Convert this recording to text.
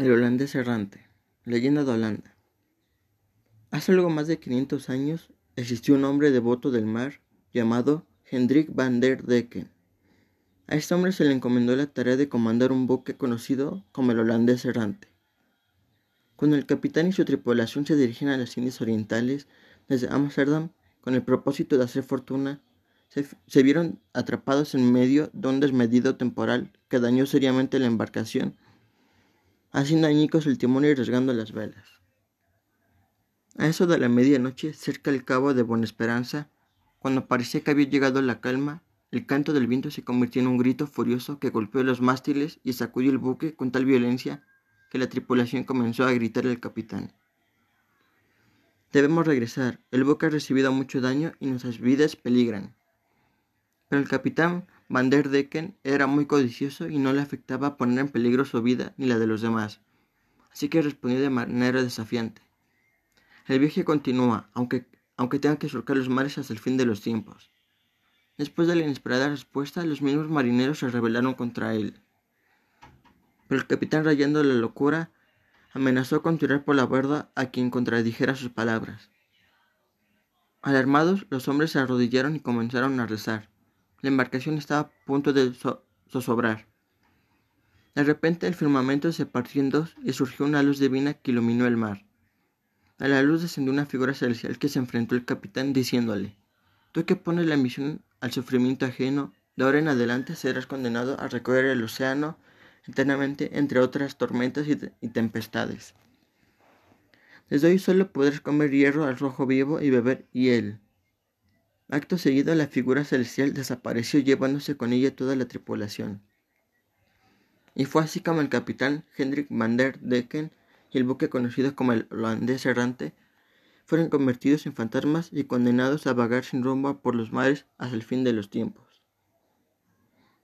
El holandés errante. Leyenda de Holanda. Hace algo más de 500 años existió un hombre devoto del mar llamado Hendrik van der Decken. A este hombre se le encomendó la tarea de comandar un buque conocido como el holandés errante. Cuando el capitán y su tripulación se dirigían a las Indias Orientales desde Ámsterdam con el propósito de hacer fortuna, se, se vieron atrapados en medio de un desmedido temporal que dañó seriamente la embarcación haciendo añicos el timón y arriesgando las velas. A eso de la medianoche, cerca del cabo de Buena Esperanza, cuando parecía que había llegado la calma, el canto del viento se convirtió en un grito furioso que golpeó los mástiles y sacudió el buque con tal violencia que la tripulación comenzó a gritar al capitán. Debemos regresar, el buque ha recibido mucho daño y nuestras vidas peligran. Pero el capitán Van der Decken era muy codicioso y no le afectaba poner en peligro su vida ni la de los demás, así que respondió de manera desafiante. El viaje continúa, aunque, aunque tenga que surcar los mares hasta el fin de los tiempos. Después de la inesperada respuesta, los mismos marineros se rebelaron contra él. Pero el capitán, rayando la locura, amenazó con tirar por la borda a quien contradijera sus palabras. Alarmados, los hombres se arrodillaron y comenzaron a rezar. La embarcación estaba a punto de zozobrar. De repente el firmamento se partió en dos y surgió una luz divina que iluminó el mar. A la luz descendió una figura celestial que se enfrentó al capitán diciéndole, Tú que pones la misión al sufrimiento ajeno, de ahora en adelante serás condenado a recorrer el océano eternamente entre otras tormentas y, y tempestades. Desde hoy solo podrás comer hierro al rojo vivo y beber hiel. Acto seguido, la figura celestial desapareció llevándose con ella toda la tripulación. Y fue así como el capitán Hendrik van der Decken y el buque conocido como el holandés errante fueron convertidos en fantasmas y condenados a vagar sin rumbo por los mares hasta el fin de los tiempos.